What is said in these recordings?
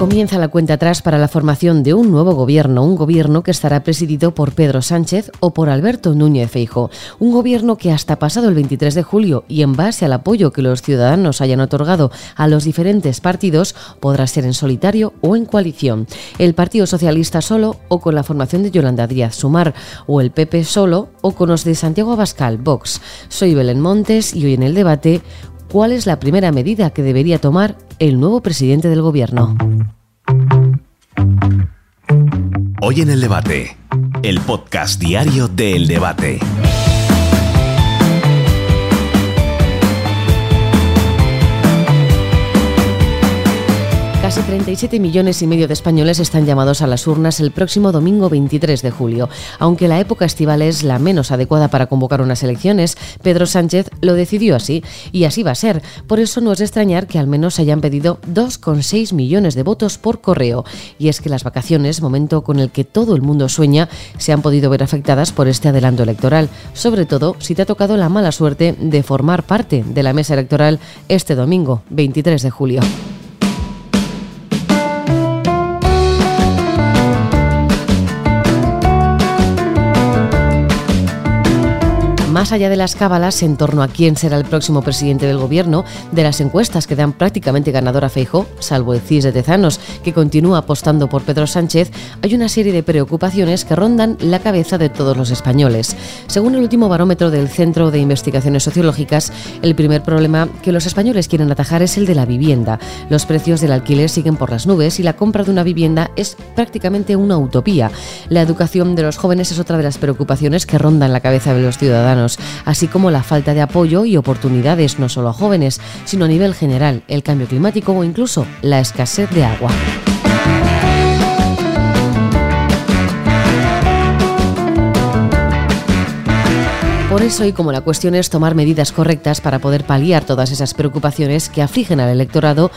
Comienza la cuenta atrás para la formación de un nuevo gobierno, un gobierno que estará presidido por Pedro Sánchez o por Alberto Núñez Feijo, un gobierno que hasta pasado el 23 de julio y en base al apoyo que los ciudadanos hayan otorgado a los diferentes partidos podrá ser en solitario o en coalición. El Partido Socialista solo o con la formación de Yolanda Díaz Sumar o el PP solo o con los de Santiago Abascal Vox. Soy Belén Montes y hoy en el debate ¿cuál es la primera medida que debería tomar el nuevo presidente del gobierno? Hoy en el debate, el podcast diario de El Debate. Casi 37 millones y medio de españoles están llamados a las urnas el próximo domingo 23 de julio. Aunque la época estival es la menos adecuada para convocar unas elecciones, Pedro Sánchez lo decidió así y así va a ser. Por eso no es de extrañar que al menos hayan pedido 2,6 millones de votos por correo. Y es que las vacaciones, momento con el que todo el mundo sueña, se han podido ver afectadas por este adelanto electoral, sobre todo si te ha tocado la mala suerte de formar parte de la mesa electoral este domingo 23 de julio. Más allá de las cábalas en torno a quién será el próximo presidente del gobierno, de las encuestas que dan prácticamente ganador a Feijo, salvo el CIS de Tezanos, que continúa apostando por Pedro Sánchez, hay una serie de preocupaciones que rondan la cabeza de todos los españoles. Según el último barómetro del Centro de Investigaciones Sociológicas, el primer problema que los españoles quieren atajar es el de la vivienda. Los precios del alquiler siguen por las nubes y la compra de una vivienda es prácticamente una utopía. La educación de los jóvenes es otra de las preocupaciones que rondan la cabeza de los ciudadanos así como la falta de apoyo y oportunidades no solo a jóvenes, sino a nivel general, el cambio climático o incluso la escasez de agua. Por eso, y como la cuestión es tomar medidas correctas para poder paliar todas esas preocupaciones que afligen al electorado,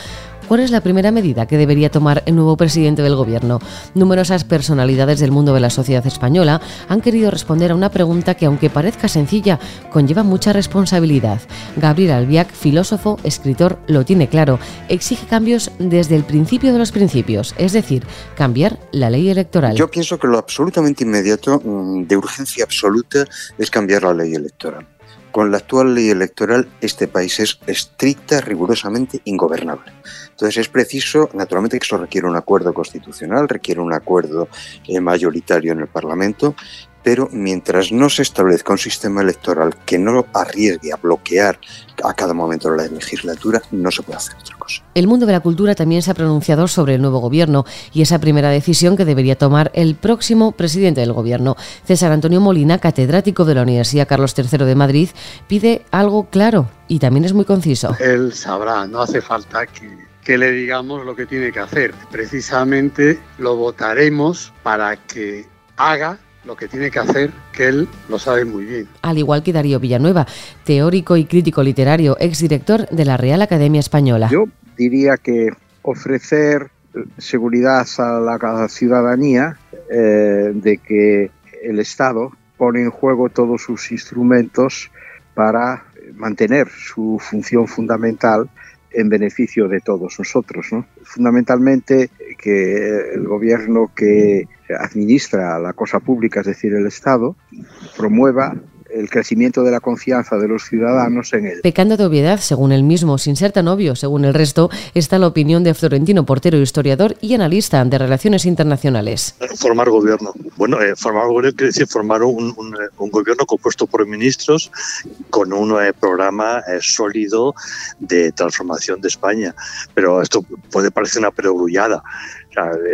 ¿Cuál es la primera medida que debería tomar el nuevo presidente del Gobierno? Numerosas personalidades del mundo de la sociedad española han querido responder a una pregunta que, aunque parezca sencilla, conlleva mucha responsabilidad. Gabriel Albiac, filósofo, escritor, lo tiene claro. Exige cambios desde el principio de los principios, es decir, cambiar la ley electoral. Yo pienso que lo absolutamente inmediato, mm, de urgencia absoluta, es cambiar la ley electoral. Con la actual ley electoral, este país es estricta, rigurosamente ingobernable. Entonces es preciso, naturalmente que eso requiere un acuerdo constitucional, requiere un acuerdo eh, mayoritario en el Parlamento, pero mientras no se establezca un sistema electoral que no arriesgue a bloquear a cada momento de la legislatura, no se puede hacer otra cosa. El mundo de la cultura también se ha pronunciado sobre el nuevo gobierno y esa primera decisión que debería tomar el próximo presidente del gobierno. César Antonio Molina, catedrático de la Universidad Carlos III de Madrid, pide algo claro y también es muy conciso. Él sabrá, no hace falta que que le digamos lo que tiene que hacer. Precisamente lo votaremos para que haga lo que tiene que hacer, que él lo sabe muy bien. Al igual que Darío Villanueva, teórico y crítico literario, exdirector de la Real Academia Española. Yo diría que ofrecer seguridad a la ciudadanía eh, de que el Estado pone en juego todos sus instrumentos para mantener su función fundamental en beneficio de todos nosotros. ¿no? Fundamentalmente que el gobierno que administra la cosa pública, es decir, el Estado, promueva el crecimiento de la confianza de los ciudadanos en él. Pecando de obviedad, según él mismo, sin ser tan obvio, según el resto, está la opinión de Florentino Portero, historiador y analista de relaciones internacionales. Formar gobierno. Bueno, eh, formar gobierno quiere decir formar un, gobierno compuesto por ministros con un eh, programa eh, sólido de transformación de España. Pero esto puede parecer una perogrullada.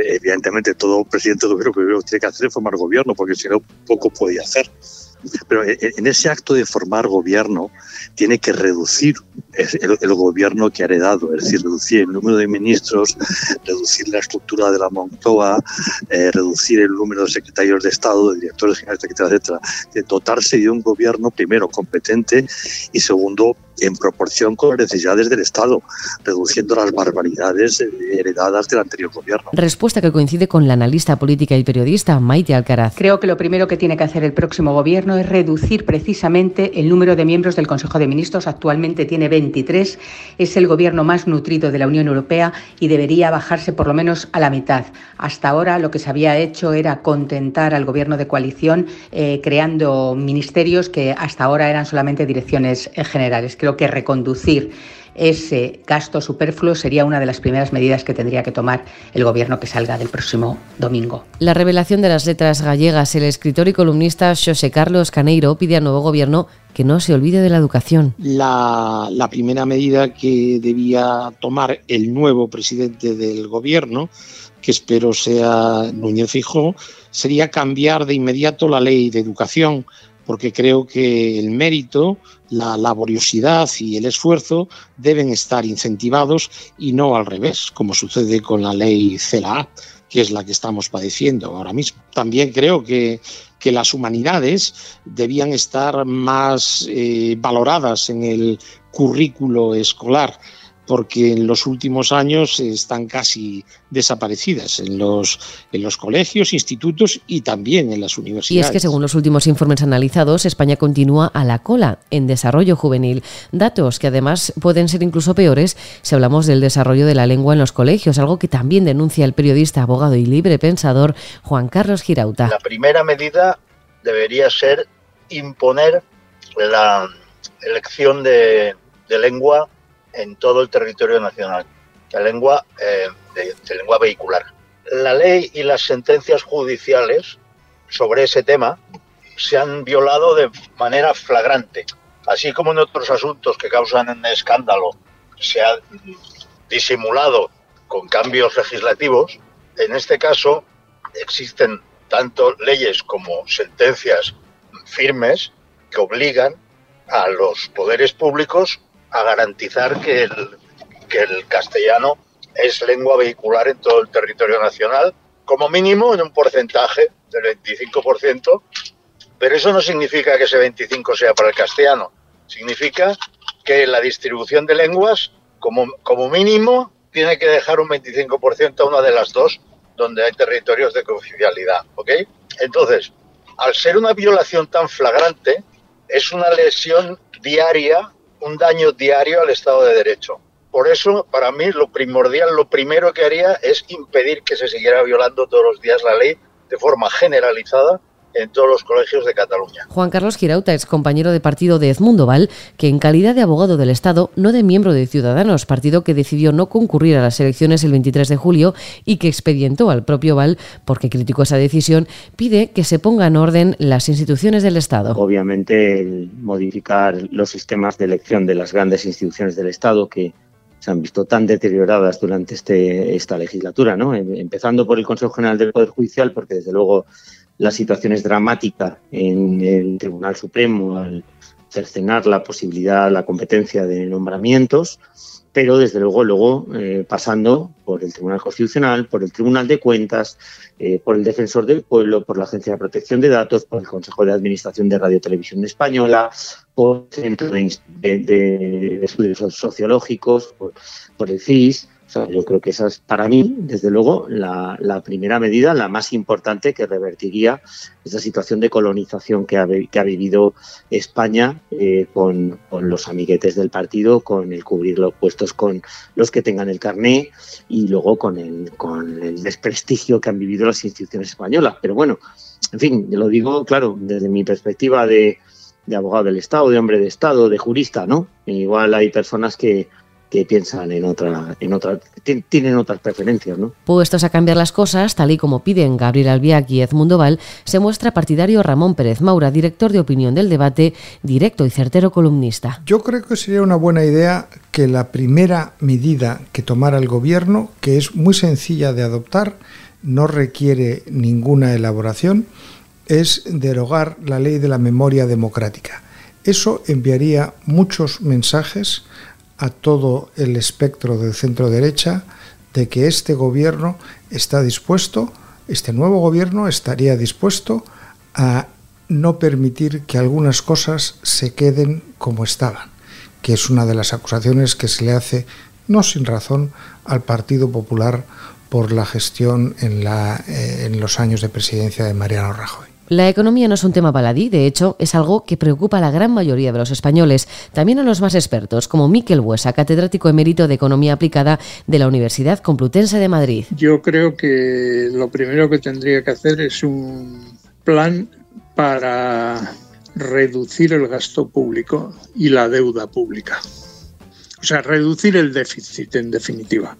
evidentemente, todo presidente de gobierno que tiene que hacer es formar gobierno, porque si no, poco puede hacer. Pero en ese acto de formar gobierno tiene que reducir el, gobierno que ha heredado, es decir, reducir el número de ministros, reducir la estructura de la Moncloa, eh, reducir el número de secretarios de Estado, de directores generales, etcétera, etcétera. De dotarse de un gobierno, primero, competente y segundo, en proporción con las necesidades del Estado, reduciendo las barbaridades heredadas del anterior gobierno. Respuesta que coincide con la analista política y periodista Maite Alcaraz. Creo que lo primero que tiene que hacer el próximo gobierno es reducir precisamente el número de miembros del Consejo de Ministros. Actualmente tiene 20 2023 es el gobierno más nutrido de la Unión Europea y debería bajarse por lo menos a la mitad. Hasta ahora lo que se había hecho era contentar al gobierno de coalición eh, creando ministerios que hasta ahora eran solamente direcciones eh, generales. Creo que reconducir ese gasto superfluo sería una de las primeras medidas que tendría que tomar el Gobierno que salga del próximo domingo. La revelación de las letras gallegas, el escritor y columnista José Carlos Caneiro pide al nuevo Gobierno que no se olvide de la educación. La, la primera medida que debía tomar el nuevo presidente del Gobierno que espero sea Núñez Fijó, sería cambiar de inmediato la ley de educación, porque creo que el mérito la laboriosidad y el esfuerzo deben estar incentivados y no al revés, como sucede con la ley CELA, que es la que estamos padeciendo ahora mismo. También creo que, las humanidades debían estar más eh, valoradas en el currículo escolar porque en los últimos años están casi desaparecidas en los, en los colegios, institutos y también en las universidades. Y es que según los últimos informes analizados, España continúa a la cola en desarrollo juvenil. Datos que además pueden ser incluso peores si hablamos del desarrollo de la lengua en los colegios, algo que también denuncia el periodista, abogado y libre pensador Juan Carlos Girauta. La primera medida debería ser imponer la elección de, de lengua en todo el territorio nacional, la lengua, eh, de, lengua vehicular. La ley y las sentencias judiciales sobre ese tema se han violado de manera flagrante, así como en otros asuntos que causan escándalo se ha disimulado con cambios legislativos. En este caso existen tanto leyes como sentencias firmes que obligan a los poderes públicos a garantizar que el, que el castellano es lengua vehicular en todo el territorio nacional, como mínimo en un porcentaje del 25%, pero eso no significa que ese 25 sea para el castellano, significa que la distribución de lenguas, como, como mínimo, tiene que dejar un 25% a una de las dos donde hay territorios de cooficialidad, ¿ok? Entonces, al ser una violación tan flagrante, es una lesión diaria un daño diario al Estado de Derecho. Por eso, para mí, lo primordial, lo primero que haría es impedir que se siguiera violando todos los días la ley de forma generalizada en todos los colegios de Cataluña. Juan Carlos Girauta es compañero de partido de Edmundo Val, que en calidad de abogado del Estado, no de miembro de Ciudadanos, partido que decidió no concurrir a las elecciones el 23 de julio y que expedientó al propio Val porque criticó esa decisión, pide que se ponga en orden las instituciones del Estado. Obviamente, el modificar los sistemas de elección de las grandes instituciones del Estado que se han visto tan deterioradas durante este, esta legislatura, ¿no? Em, empezando por el Consejo General del Poder Judicial, porque desde luego la situación es dramática en el Tribunal Supremo cercenar la posibilidad, la competencia de nombramientos, pero desde luego luego eh, pasando por el Tribunal Constitucional, por el Tribunal de Cuentas, eh, por el Defensor del Pueblo, por la Agencia de Protección de Datos, por el Consejo de Administración de Radio Televisión Española, por el Centro de, Estudios Sociológicos, por, por el CIS, yo creo que esa es para mí, desde luego, la, primera medida, la más importante que revertiría esa situación de colonización que ha, vivido España eh, con, los amiguetes del partido, con el cubrir los puestos con los que tengan el carné y luego con el, con el desprestigio que han vivido las instituciones españolas. Pero bueno, en fin, lo digo, claro, desde mi perspectiva de abogado del Estado, de hombre de Estado, de jurista, ¿no? Igual hay personas que que piensan en otra, en otra, tienen otras preferencias, ¿no? Puestos a cambiar las cosas, tal y como piden Gabriel Albiac y Edmundo Val, se muestra partidario Ramón Pérez Maura, director de opinión del debate, directo y certero columnista. Yo creo que sería una buena idea que la primera medida que tomara el gobierno, que es muy sencilla de adoptar, no requiere ninguna elaboración, es derogar la ley de la memoria democrática. Eso enviaría muchos mensajes a todo el espectro del centro derecha de que este gobierno está dispuesto, este nuevo gobierno estaría dispuesto a no permitir que algunas cosas se queden como estaban, que es una de las acusaciones que se le hace, no sin razón, al Partido Popular por la gestión en, eh, en los años de presidencia de Mariano Rajoy. La economía no es un tema baladí, de hecho, es algo que preocupa a la gran mayoría de los españoles, también a los más expertos, como Miquel Buesa, catedrático emérito de Economía Aplicada de la Universidad Complutense de Madrid. Yo creo que lo primero que tendría que hacer es un plan para reducir el gasto público y la deuda pública. O sea, reducir el déficit en definitiva.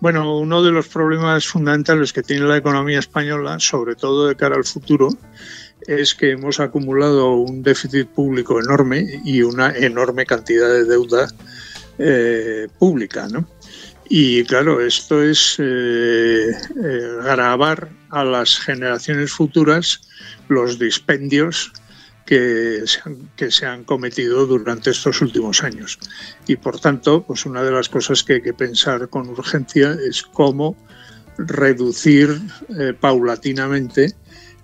Bueno, uno de los problemas fundamentales que tiene la economía española, sobre todo de cara al futuro, es que hemos acumulado un déficit público enorme y una enorme cantidad de deuda eh, pública. ¿no? Y claro, esto es eh, eh, grabar a las generaciones futuras los dispendios que se, han, cometido durante estos últimos años. Y por tanto, pues una de las cosas que hay que pensar con urgencia es cómo reducir eh, paulatinamente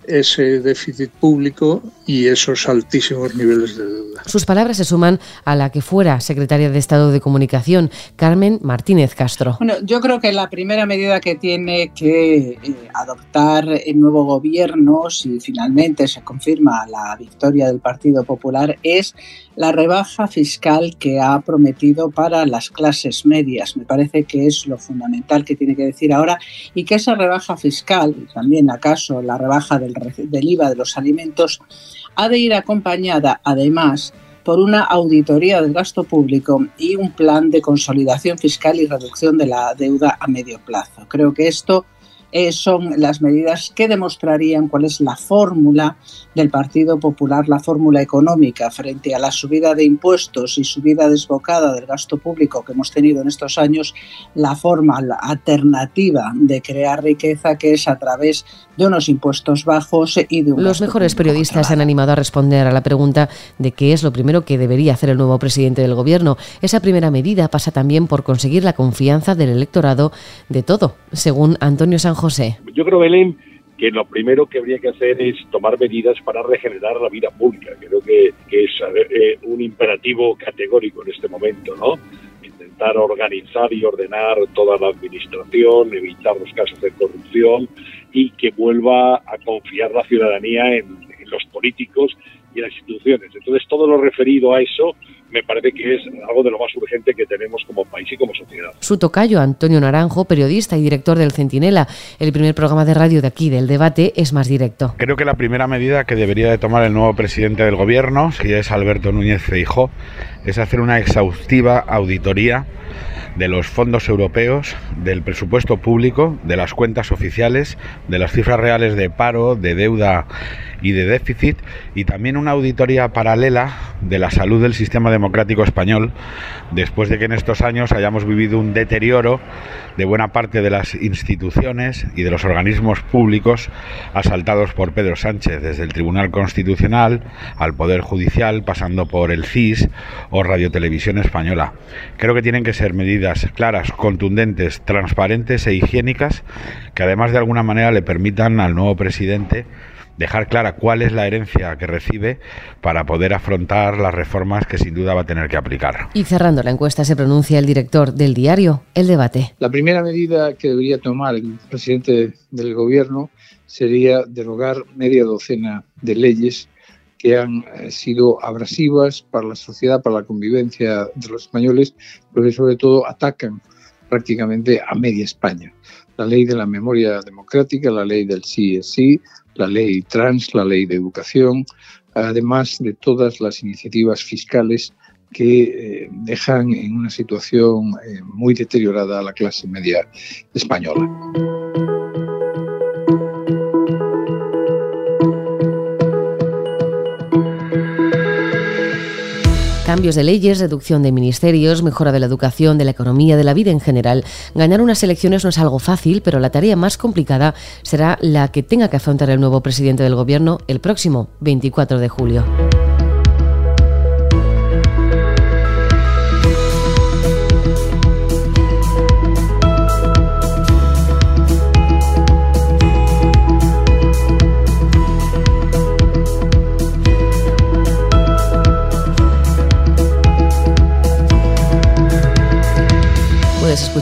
ese déficit público y esos altísimos niveles de deuda. Sus palabras se suman a la que fuera secretaria de Estado de Comunicación, Carmen Martínez Castro. Bueno, yo creo que la primera medida que tiene que eh, adoptar el nuevo gobierno, si finalmente se confirma la victoria del Partido Popular, es la rebaja fiscal que ha prometido para las clases medias. Me parece que es lo fundamental que tiene que decir ahora y que esa rebaja fiscal, también acaso la rebaja del, del IVA de los alimentos, ha de ir acompañada además por una auditoría del gasto público y un plan de consolidación fiscal y reducción de la deuda a medio plazo. Creo que esto eh, son las medidas que demostrarían cuál es la fórmula del Partido Popular, la fórmula económica frente a la subida de impuestos y subida desbocada del gasto público que hemos tenido en estos años, la forma alternativa de crear riqueza que es a través de unos impuestos bajos y de un Los mejores periodistas han animado a responder a la pregunta de qué es lo primero que debería hacer el nuevo presidente del gobierno. Esa primera medida pasa también por conseguir la confianza del electorado de todo, según Antonio San Yo creo, Belén, que lo primero que habría que hacer es tomar medidas para regenerar la vida pública. Creo que, es eh, un imperativo categórico en este momento, ¿no? Intentar organizar y ordenar toda la administración, evitar los casos de corrupción y que vuelva a confiar la ciudadanía en, en los políticos y en las instituciones. Entonces, todo lo referido a eso me parece que es algo de lo más urgente que tenemos como país y como sociedad. Su tocayo, Antonio Naranjo, periodista y director del Centinela, el primer programa de radio de aquí, del debate, es más directo. Creo que la primera medida que debería de tomar el nuevo presidente del gobierno, que es Alberto Núñez Feijó, es hacer una exhaustiva auditoría de los fondos europeos, del presupuesto público, de las cuentas oficiales, de las cifras reales de paro, de deuda y de déficit, y también una auditoría paralela de la salud del sistema democrático español, después de que en estos años hayamos vivido un deterioro de buena parte de las instituciones y de los organismos públicos asaltados por Pedro Sánchez, desde el Tribunal Constitucional al Poder Judicial, pasando por el CIS o Radio Televisión Española. Creo que tienen que ser medidas claras, contundentes, transparentes e higiénicas que además de alguna manera le permitan al nuevo presidente dejar clara cuál es la herencia que recibe para poder afrontar las reformas que sin duda va a tener que aplicar. Y cerrando la encuesta se pronuncia el director del diario El Debate. La primera medida que debería tomar el presidente del gobierno sería derogar media docena de leyes que han eh, sido abrasivas para la sociedad, para la convivencia de los españoles, pero que sobre todo atacan prácticamente a media España. La ley de la memoria democrática, la ley del sí es sí, la ley trans, la ley de educación, además de todas las iniciativas fiscales que eh, dejan en una situación eh, muy deteriorada a la clase media española. Cambios de leyes, reducción de ministerios, mejora de la educación, de la economía, de la vida en general. Ganar unas elecciones no es algo fácil, pero la tarea más complicada será la que tenga que afrontar el nuevo presidente del gobierno el próximo 24 de julio.